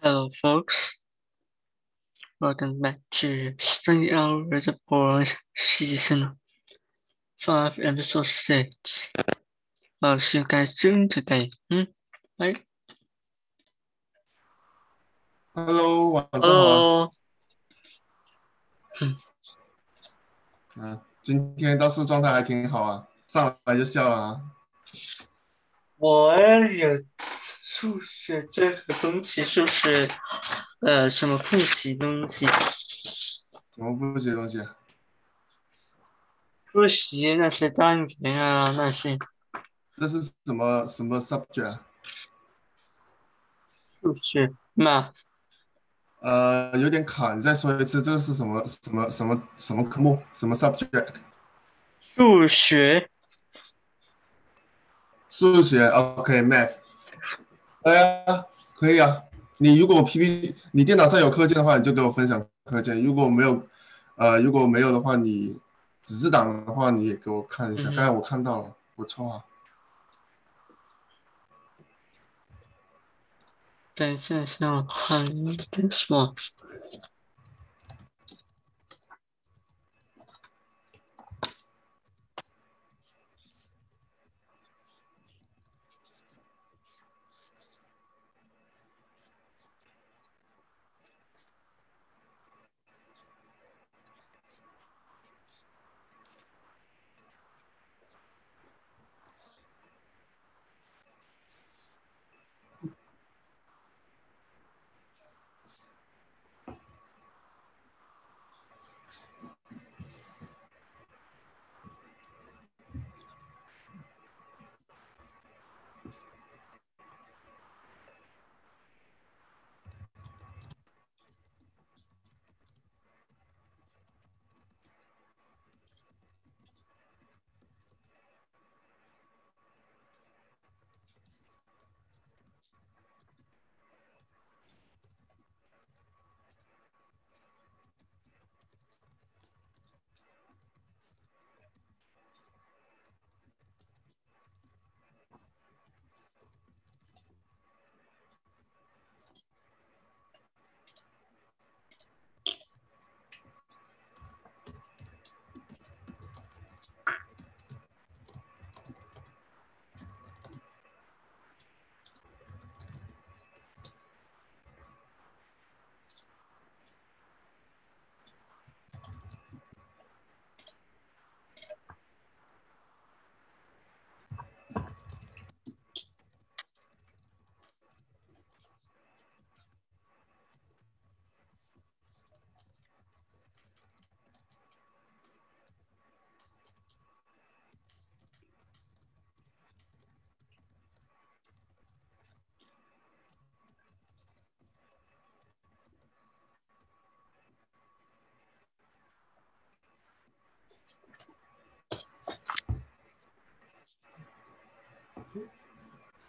Hello, folks. Welcome back to Three Hours of Horror Season 5, Episode 6. How's you guys doing today? Hmm? Right? Hello，晚上好。 Hello. 嗯，今天倒是状态还挺好啊，上来就笑了啊。我有 数学这个东西，是不是，呃，什么复习东西？怎么复习东西？复习那些单元啊，那些这是什么什么 subject？啊数学嘛，呃，有点卡，你再说一次，这个是什么什么什么什么科目？什么 subject？数学。数学，OK，math。哎呀，可以啊。你如果 PPT，你电脑上有课件的话，你就给我分享课件；如果没有，呃，如果没有的话，你纸质档的话，你也给我看一下。嗯刚才我看到了，不错啊。等一下，先我看点什么。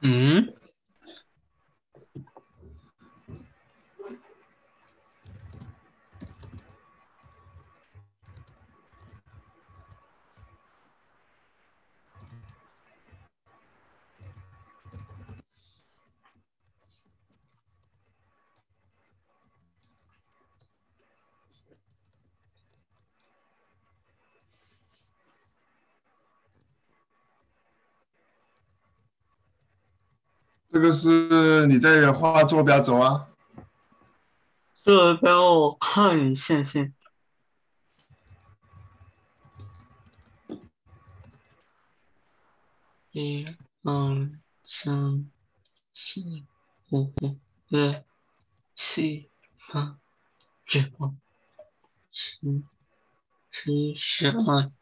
嗯，这个是你在画坐标轴啊？坐标我看一下先。一、二、三、四、五、六、七、八、九、十、十一、十二。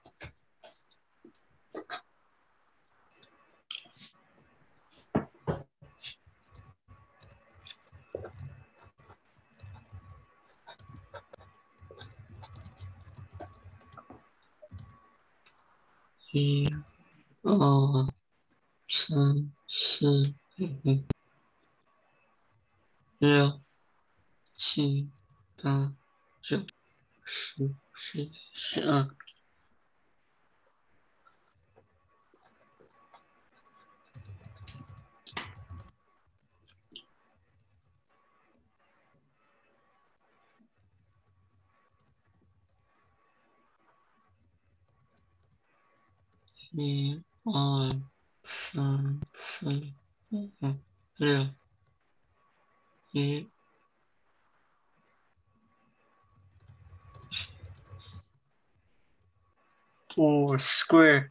一、二、三、四、五、六、七、八、九、十、十一、十二。一二三四五六一。五 square。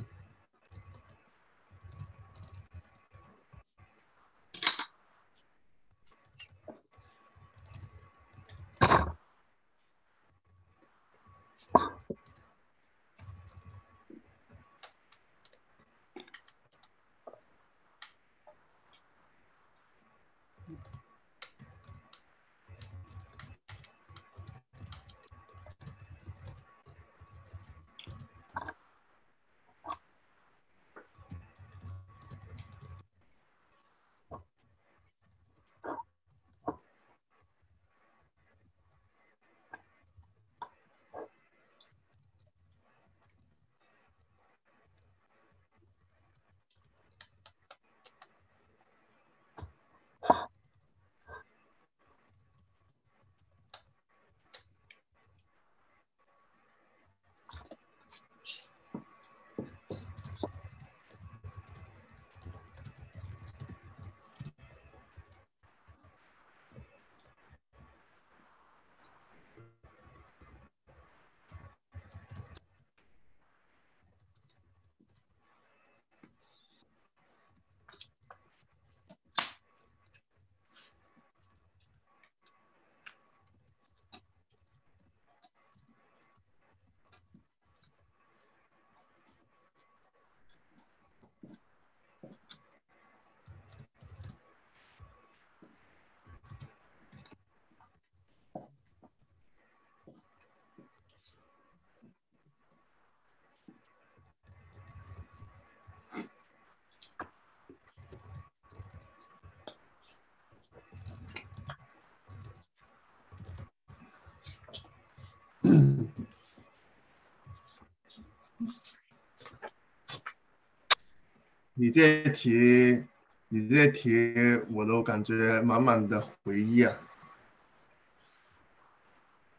你这题，你这题，我都感觉满满的回忆啊！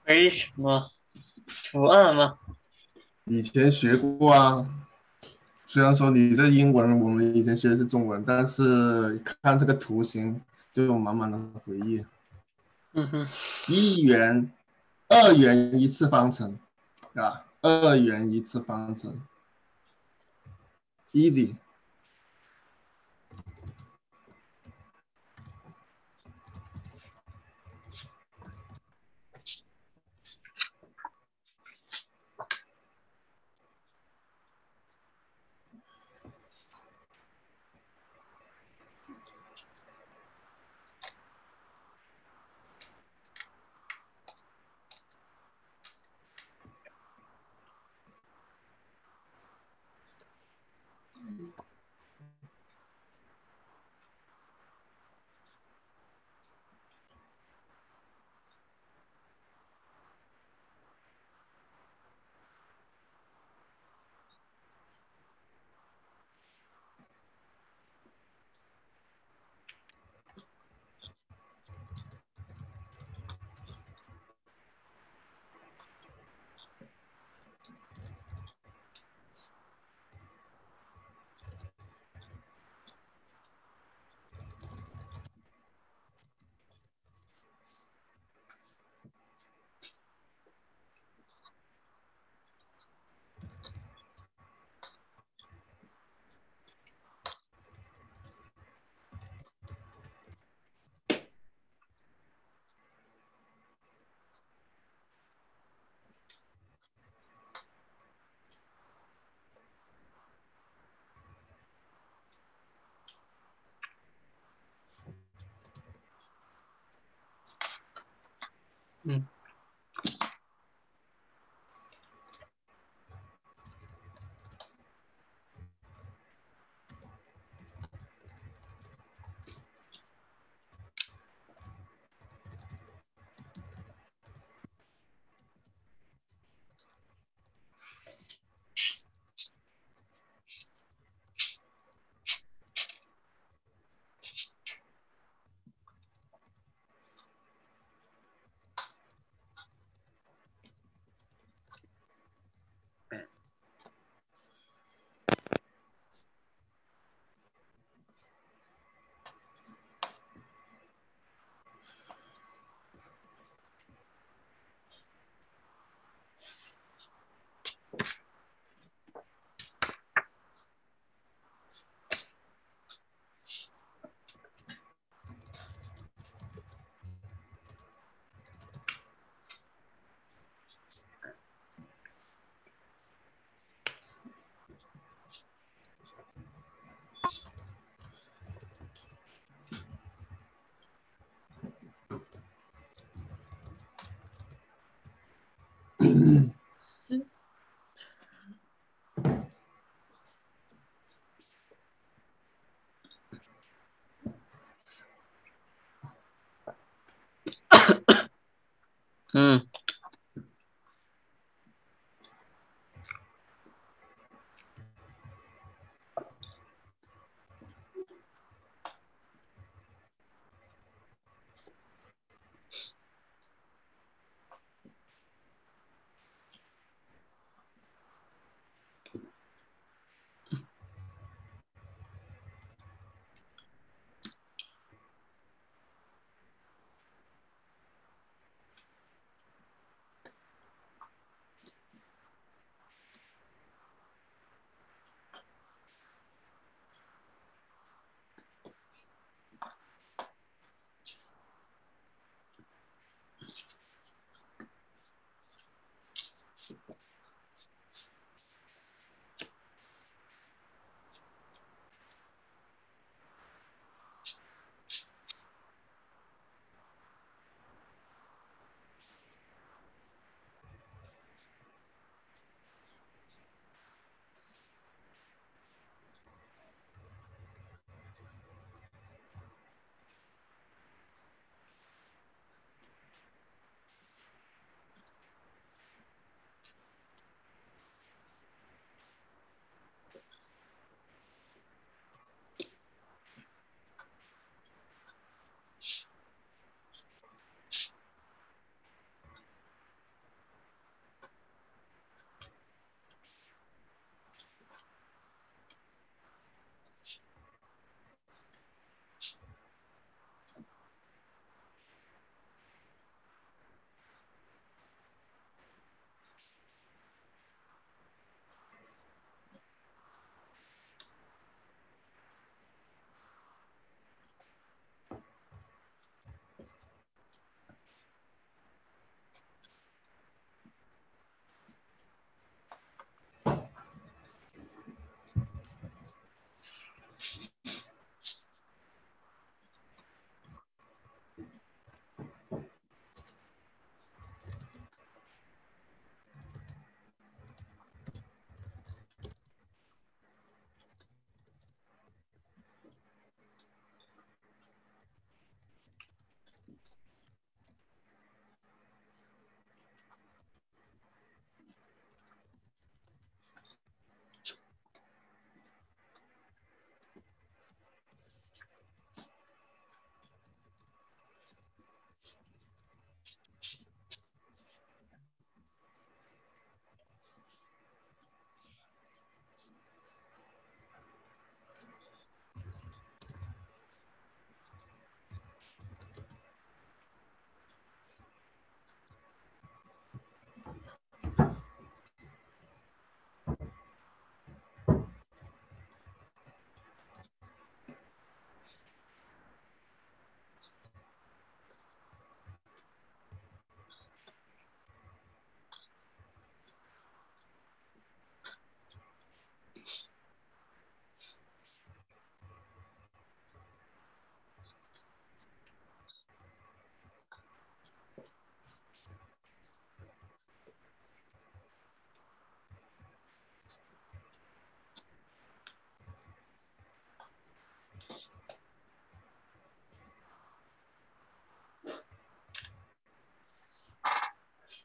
回忆什么？图案吗？以前学过啊。虽然说你这英文，我们以前学的是中文，但是看这个图形就有满满的回忆。嗯哼。一元、二元一次方程，啊，二元一次方程，easy。嗯。嗯。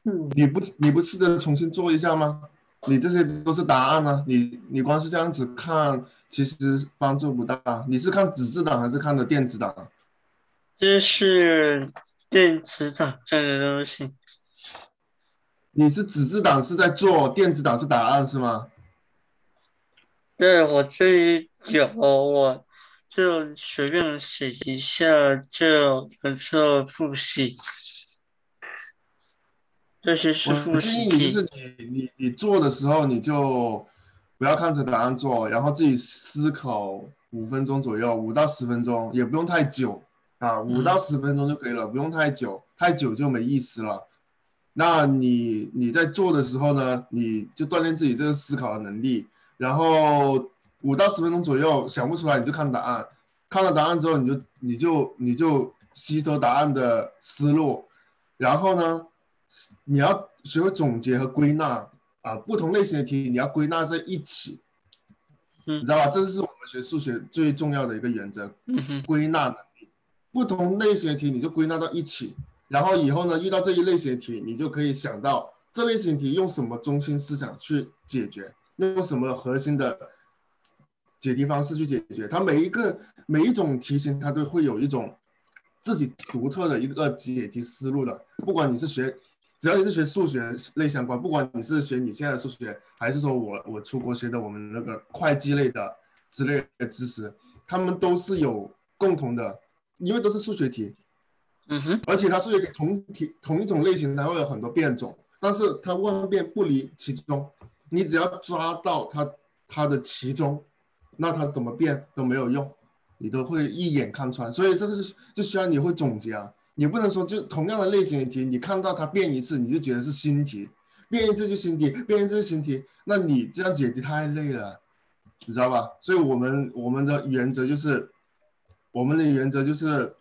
嗯，你不你不试着重新做一下吗？你这些都是答案啊，你你光是这样子看，其实帮助不大。你是看纸质档还是看的电子档？这是电子档这个东西。你是纸质档是在做，电子档是答案是吗？对，我这里有，我就随便写一下就做复习。这些是我复建议。你就是你你你做的时候，你就不要看着答案做，然后自己思考五分钟左右，五到十分钟，也不用太久啊，五到十分钟就可以了，不用太久，太久就没意思了。那你你在做的时候呢，你就锻炼自己这个思考的能力，然后五到十分钟左右想不出来你就看答案，看了答案之后你就你就你就吸收答案的思路，然后呢，你要学会总结和归纳啊，不同类型的题你要归纳在一起，嗯你知道吧？这是我们学数学最重要的一个原则，归纳能力。不同类型的题你就归纳到一起，然后以后呢遇到这一类型的题，你就可以想到这类型题用什么中心思想去解决，用什么核心的解题方式去解决。它每一个每一种题型，它都会有一种自己独特的一个解题思路的。不管你是学，只要你是学数学类相关，不管你是学你现在的数学，还是说我我出国学的我们那个会计类的之类的知识，他们都是有共同的，因为都是数学题，嗯哼，而且它数学题同题同一种类型，它会有很多变种，但是它万变不离其中。你只要抓到它它的其中，那它怎么变都没有用，你都会一眼看穿。所以这个是就需要你会总结啊，你不能说就同样的类型的题，你看到它变一次你就觉得是新题，变一次就新题，变一次就新题，那你这样解题太累了，你知道吧？所以我们我们的原则就是，我们的原则就是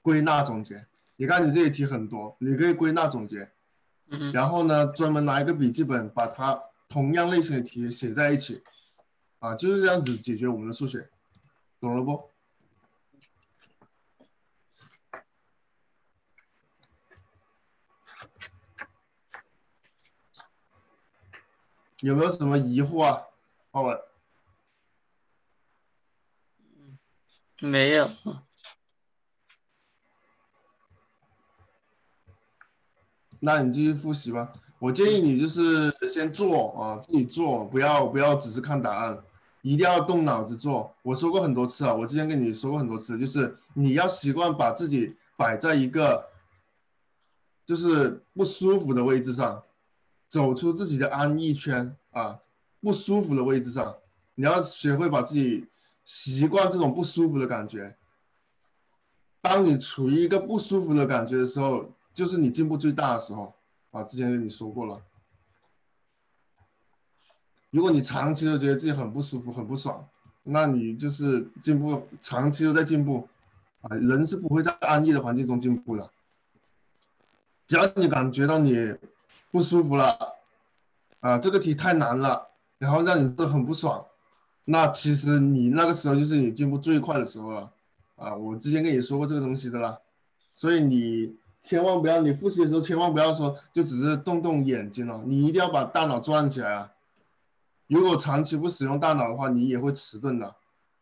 归纳总结。你看你这些题很多，你可以归纳总结，然后呢，专门拿一个笔记本把它同样类型的题写在一起，啊，就是这样子解决我们的数学，懂了不？有没有什么疑惑啊？浩文，没有。那你继续复习吧。我建议你就是先做啊，自己做，不要不要只是看答案，一定要动脑子做。我说过很多次啊，我之前跟你说过很多次，就是你要习惯把自己摆在一个就是不舒服的位置上，走出自己的安逸圈啊，不舒服的位置上，你要学会把自己习惯这种不舒服的感觉。当你处于一个不舒服的感觉的时候，就是你进步最大的时候啊！之前跟你说过了，如果你长期都觉得自己很不舒服、很不爽，那你就是进步，长期都在进步啊！人是不会在安逸的环境中进步的。只要你感觉到你不舒服了，啊，这个题太难了，然后让你都很不爽，那其实你那个时候就是你进步最快的时候了。啊，我之前跟你说过这个东西的啦，所以你千万不要，你复习的时候千万不要说就只是动动眼睛哦，你一定要把大脑转起来啊。如果长期不使用大脑的话，你也会迟钝的，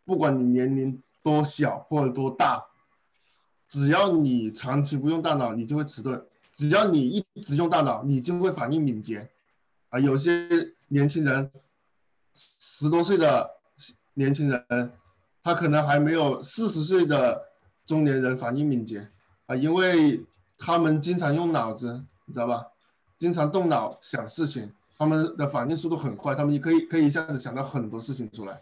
不管你年龄多小或者多大，只要你长期不用大脑，你就会迟钝；只要你一直用大脑，你就会反应敏捷。啊，有些年轻人，十多岁的年轻人。他可能还没有四十岁的中年人反应敏捷啊，因为他们经常用脑子，你知道吧？经常动脑想事情，他们的反应速度很快，他们可以可以一下子想到很多事情出来。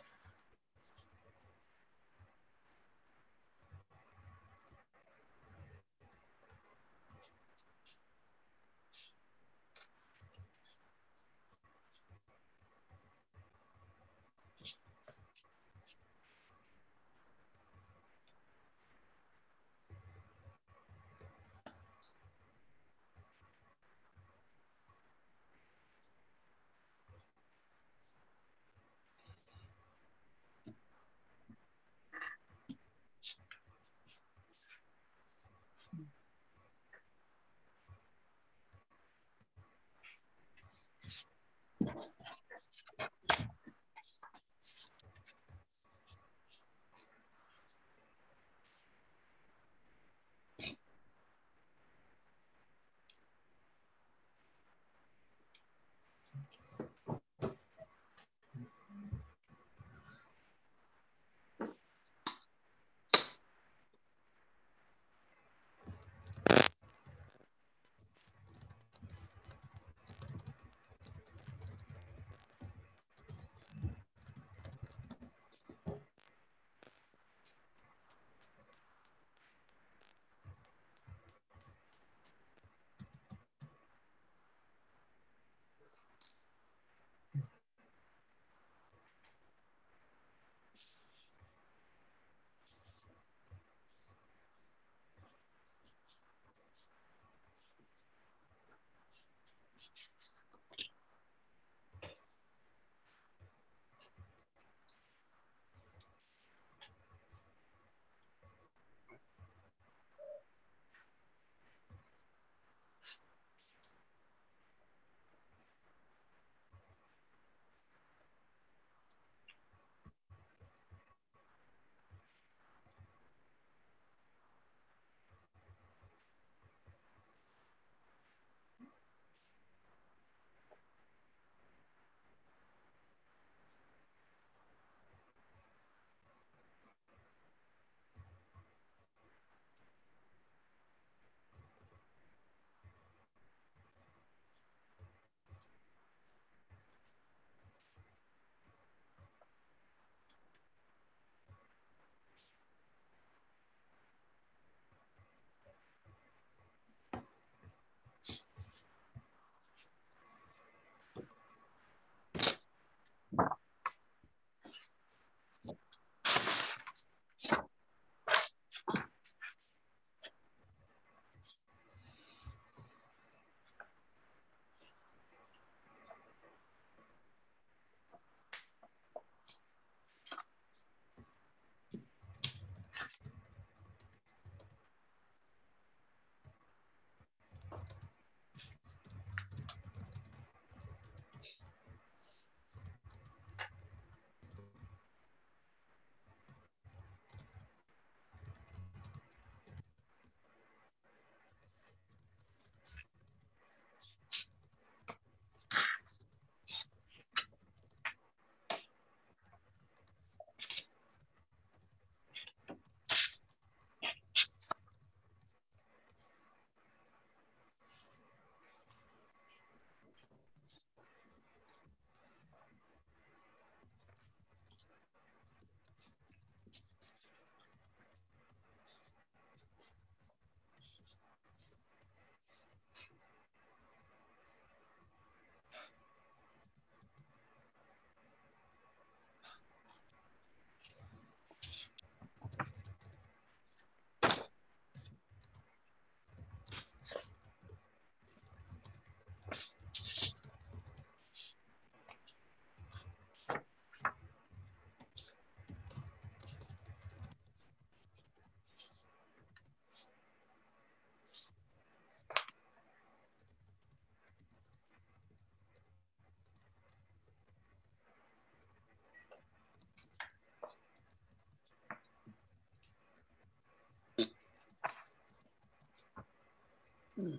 嗯，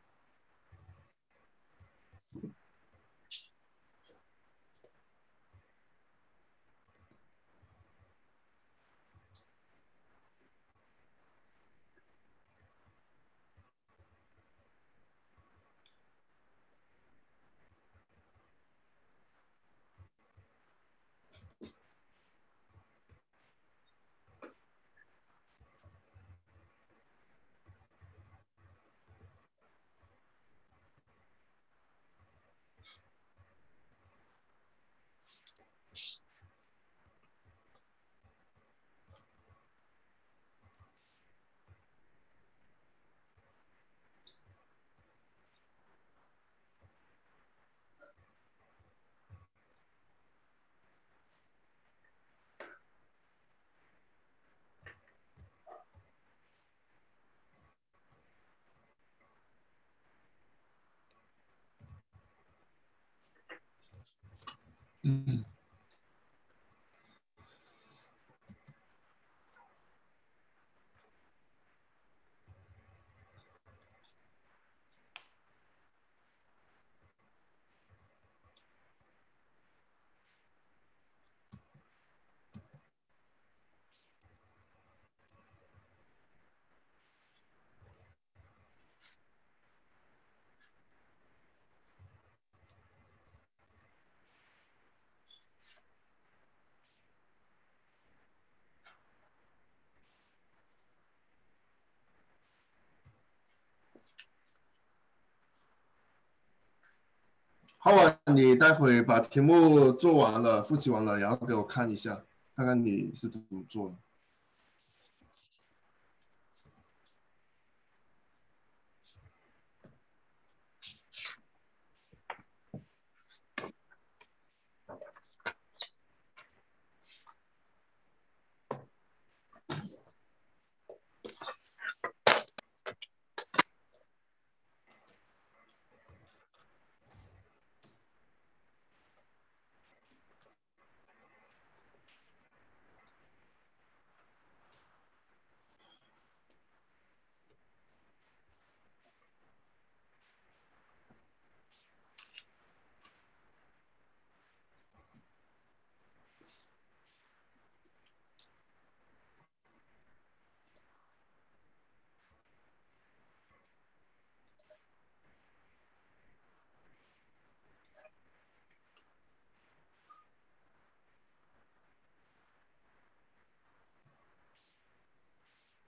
嗯。好啊，你待会把题目做完了，复习完了，然后给我看一下，看看你是怎么做的。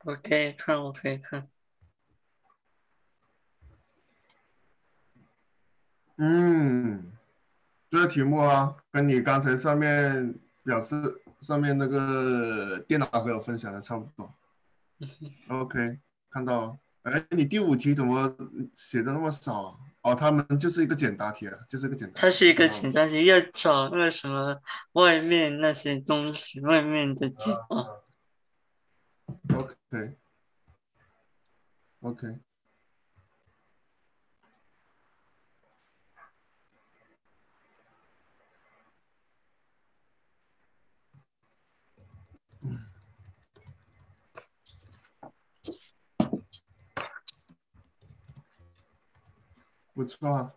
我可以看，我可以看。嗯，这个题目啊，跟你刚才上面表示上面那个电脑给我分享的差不多。OK，看到了。哎，你第五题怎么写的那么少啊？哦，他们就是一个简答题啊，就是一个简答。它是一个简答题，要找那个什么外面那些东西，外面的解啊。OK。OK。不错啊，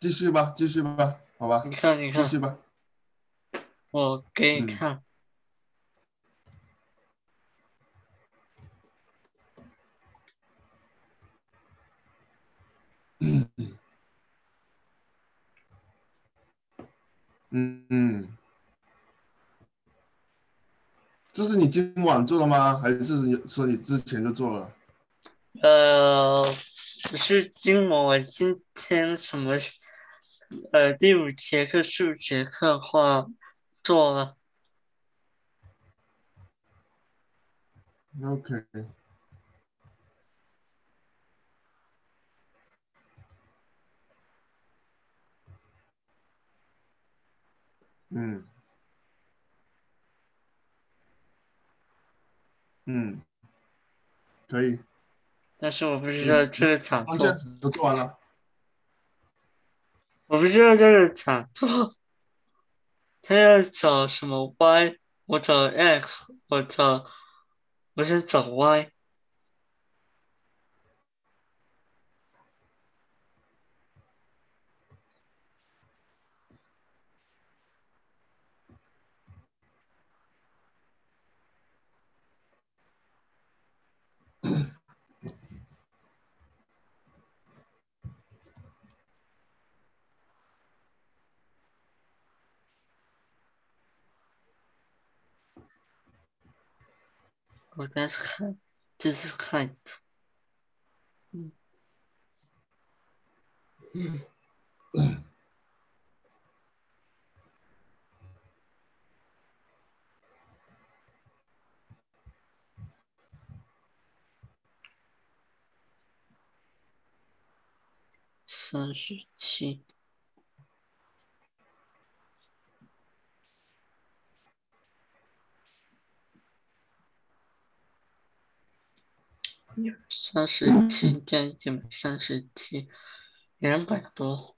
继续吧，继续吧，好吧。你看，你看。继续吧。我给你看。嗯嗯嗯，这是你今晚做的吗？还是说你之前就做了？呃，是今我今天什么？呃，第五节课数学课话做了。OK。嗯，嗯，可以。但是我不知道这个咋做。都做完了。我不知道这个咋做。他要找什么 y，我找 x，我找，我先找 y。我在看，这是看。嗯。三十七。三十七加一百三十七，两百多，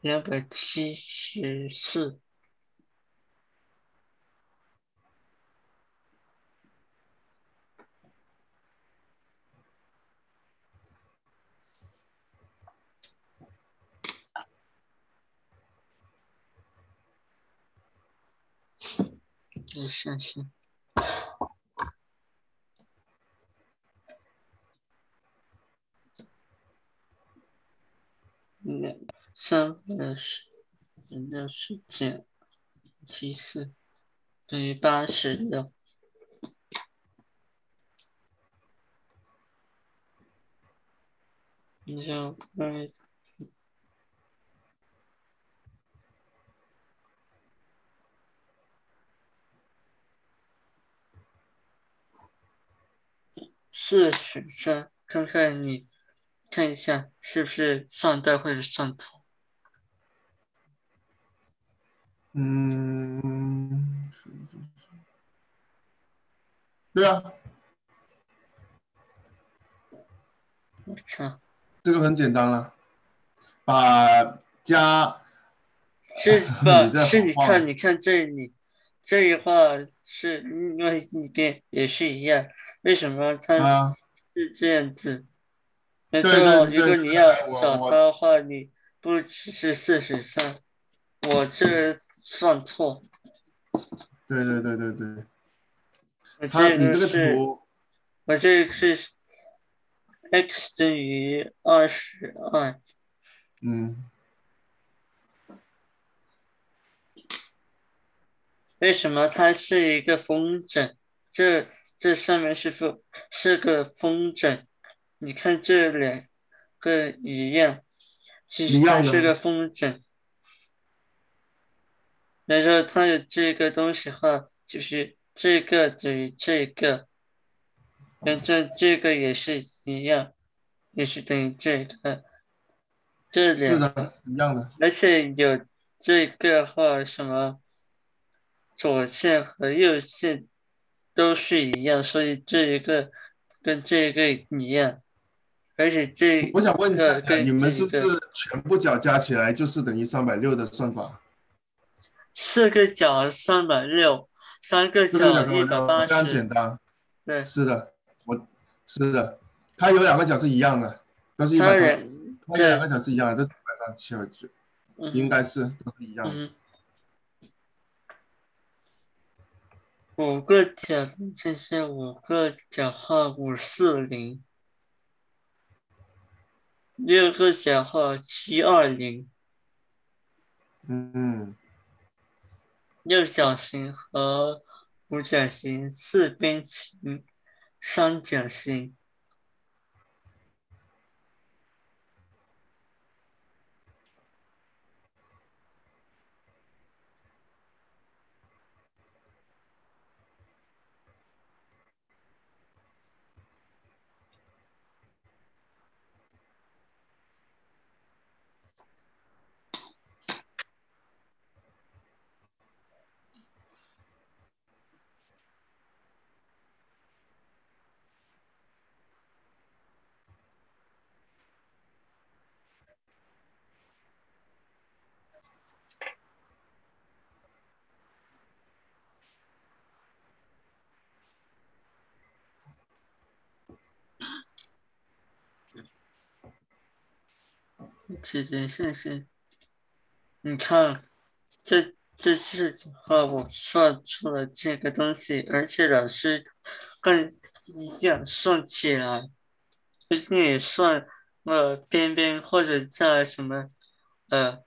两百七十四。这是信息。两三二十六十减七四等于八十六。你就二四十三，看看你看一下是不是上代或者上错。嗯，对啊，我操，这个很简单了，把加是 你吧？是你看，你看这里，这一画是另外一边也是一样，为什么它啊，是这样子？没错，对如果你要我找我它的话，你不只是四十三，我这算错，对对对对对，我这个个是，图，我这个是 x 等于二十二，嗯，为什么它是一个风筝？这这上面是风是个风筝，你看这两个一样，其实它是个风筝。然后它有这个东西哈，就是这个等于这个，然后这个也是一样，也是等于这个，这两是的，一样的，而且有这个话什么左线和右线都是一样，所以这一个跟这个一样，而且这我想问一下你们是不是全部角加起来就是等于三百六的算法？四个角三百六，三个角角一百八非常十简，单，对，是的，我是的，它有两个角是一样的，都是一它百三，它有两个角是一样的，都是一百三七二九，嗯应该是都是一样的。嗯，五个角这是五个角号五四零，六个角号七二零，嗯，六角形和五角形、四边形、三角形。这件事情，你看，这这次的话，我算出了这个东西，而且老师更一样算起来，就是你算呃边边或者在什么呃，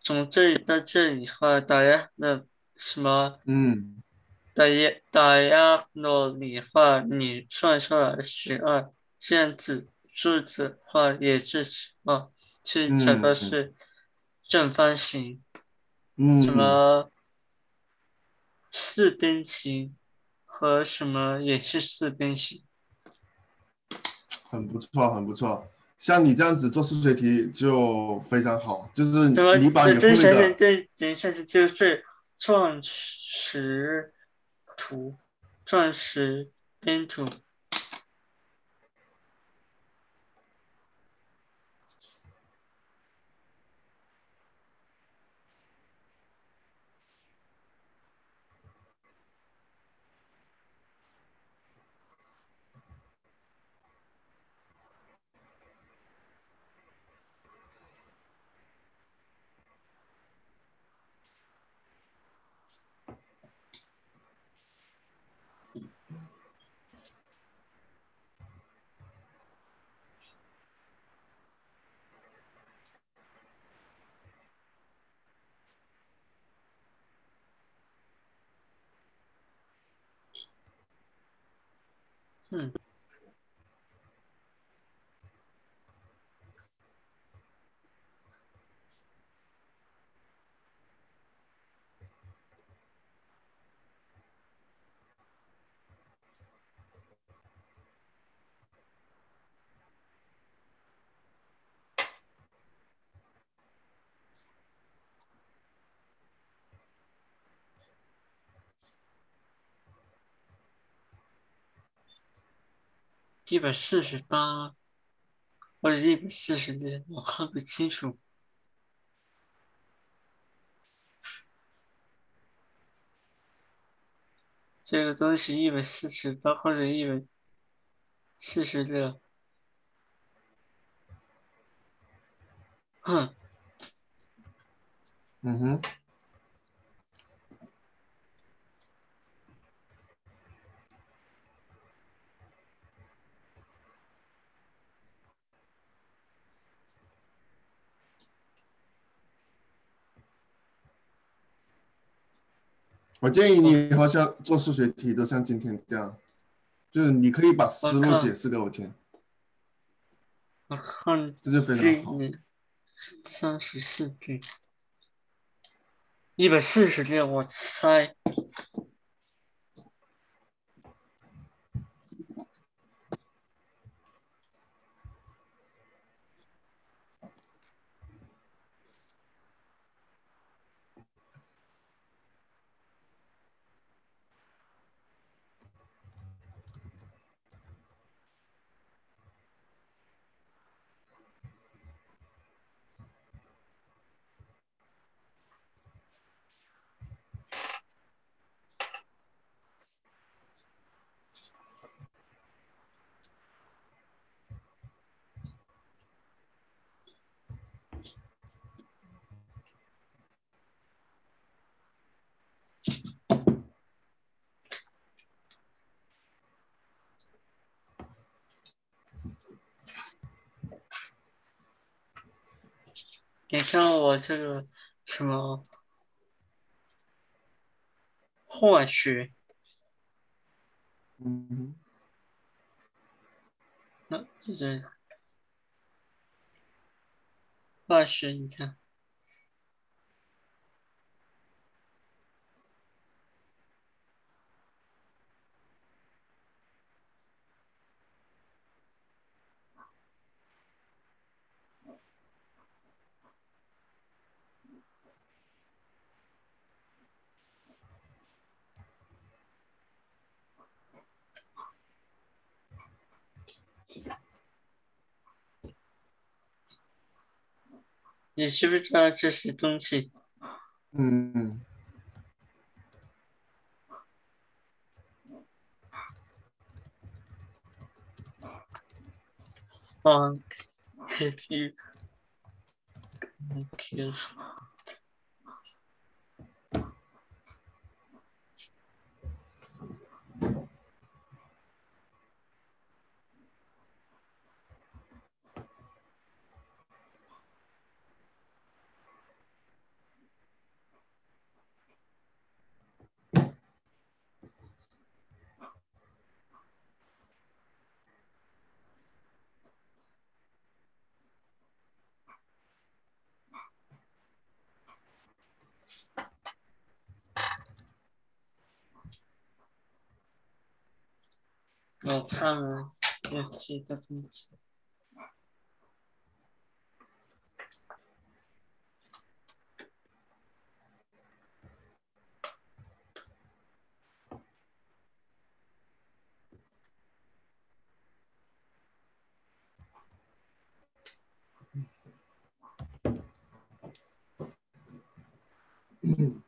从这里到这里的话，大家那什么嗯，打压打压诺里话，你算出来十二，这样子数字的话也是十二，是找到嗯是正方形，嗯，什么四边形和什么也是四边形。很不错，很不错。像你这样子做数学题就非常好，就是？你把你会这想想的，这等下子就是钻石图，钻石边图。嗯，一百四十八，或者一百四十六，我看不清楚。这个东西一百四十八或者一百四十六，哼，嗯哼，我建议你以后像做数学题都像今天这样，就是你可以把思路解释给我听，我看这就非常好。里三十四句，一百四十六，我猜。你看我这个什么化学，嗯，那这是化学，你看，你知不知道这些东西？嗯。嗯，嗯，if you kiss Well, can't Mm-hmm.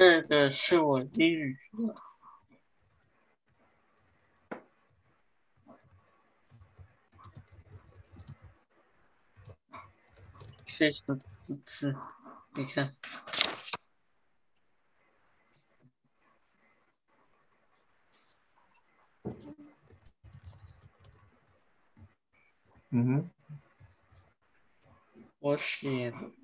这个是我英语的。这什么字？你看，嗯哼，我写的。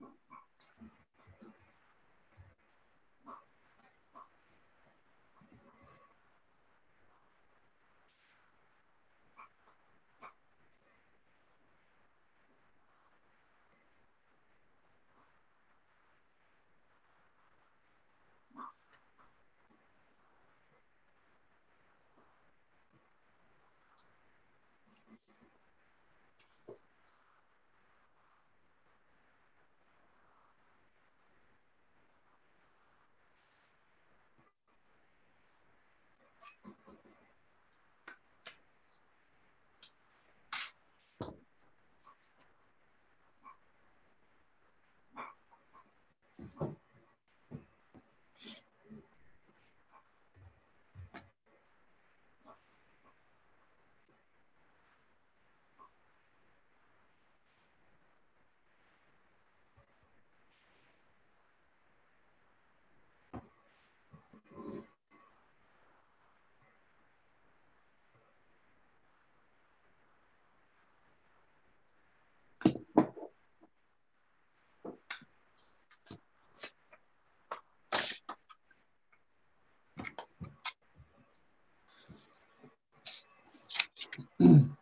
Mm-hmm.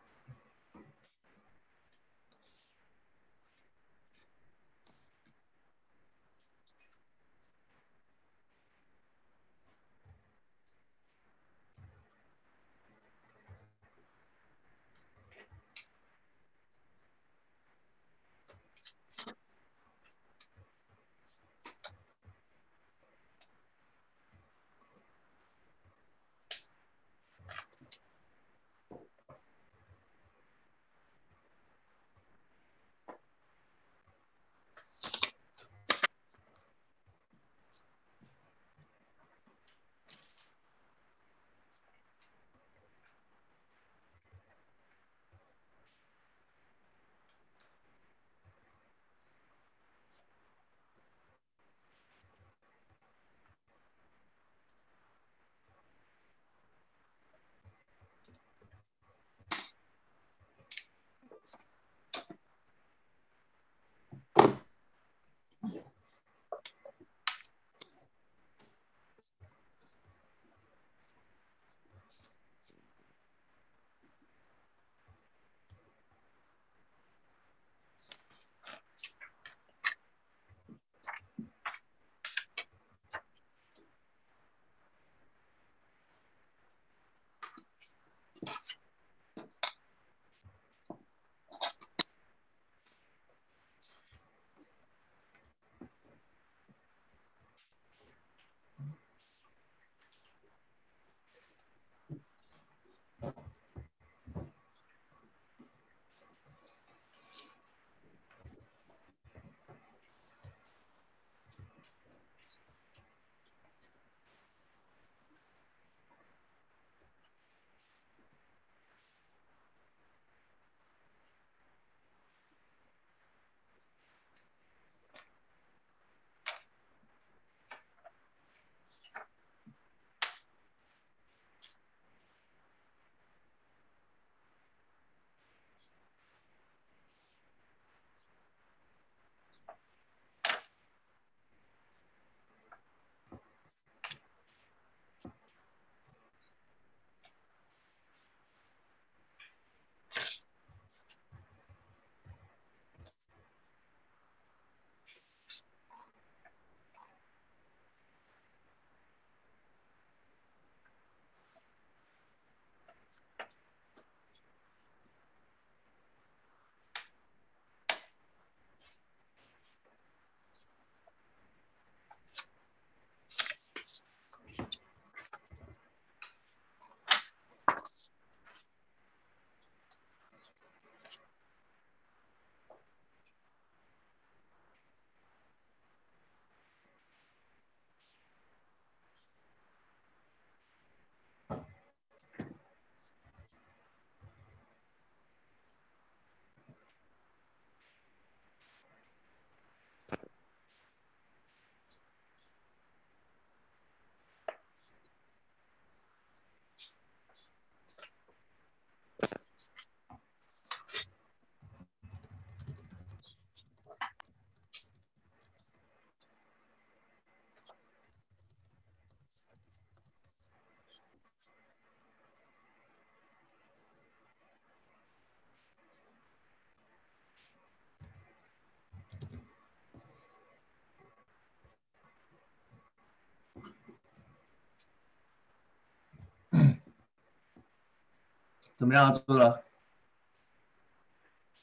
怎么样啊，做的？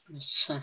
没事。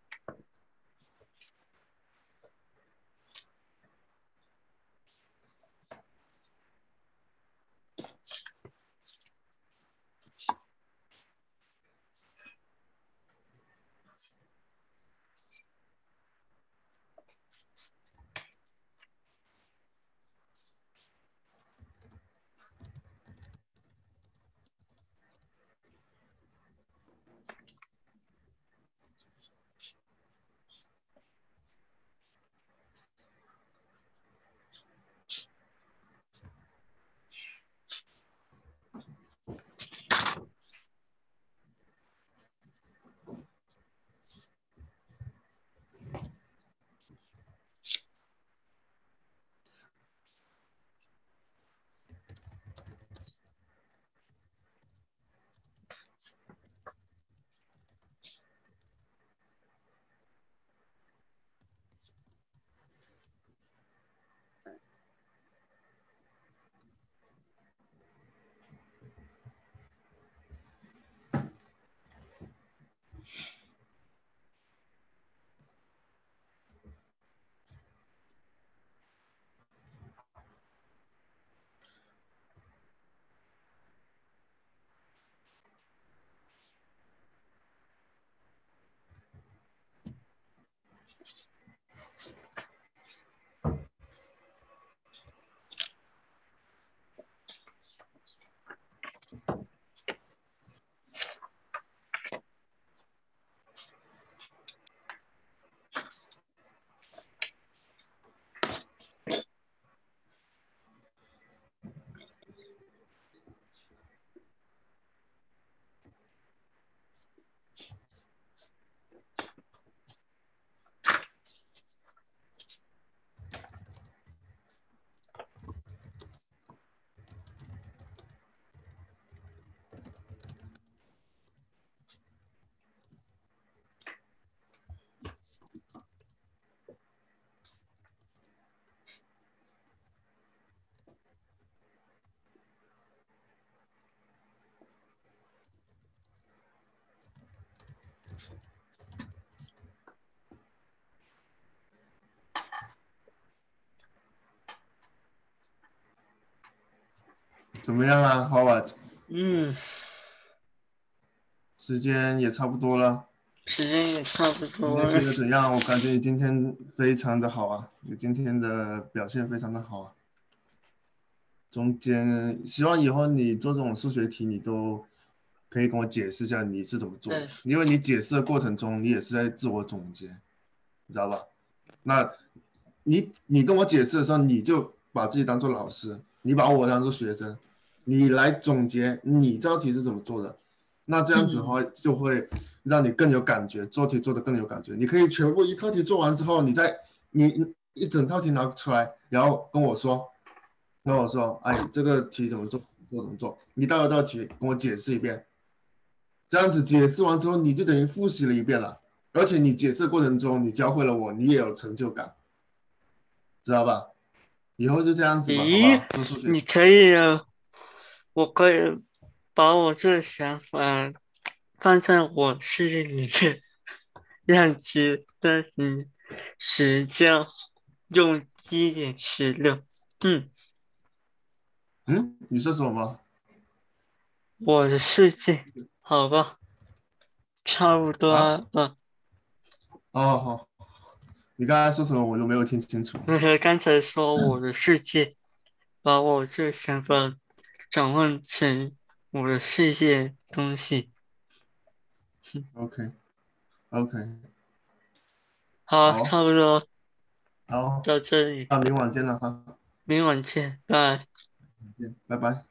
怎么样啊，Howard？嗯，时间也差不多了，时间也差不多你多觉得了。怎样？我感觉你今天非常的好啊，你今天的表现非常的好啊。中间希望以后你做这种数学题，你都可以跟我解释一下你是怎么做的，因为你解释的过程中，你也是在自我总结，你知道吧？那你你跟我解释的时候，你就把自己当做老师，你把我当做学生，你来总结你这道题是怎么做的，那这样子的话就会让你更有感觉，做题做的更有感觉。你可以全部一套题做完之后，你再你一整套题拿出来，然后跟我说，跟我说，哎，这个题怎么做，做怎么做，你道一道题跟我解释一遍，这样子解释完之后，你就等于复习了一遍了。而且你解释过程中，你教会了我，你也有成就感，知道吧？以后就这样子吧，好你可以啊，我可以把我这个想法放在我世界里面，让其跟你时间。用一点十六。嗯，嗯，你说什么？我的世界，好吧，差不多啊了。哦，好，你刚才说什么我都没有听清楚。那 个刚才说我的世界，把我这想法转换成我的世界东西。OK，OK，好，好差不多好，到这里，那明晚见了哈，明晚见，拜。拜，拜拜。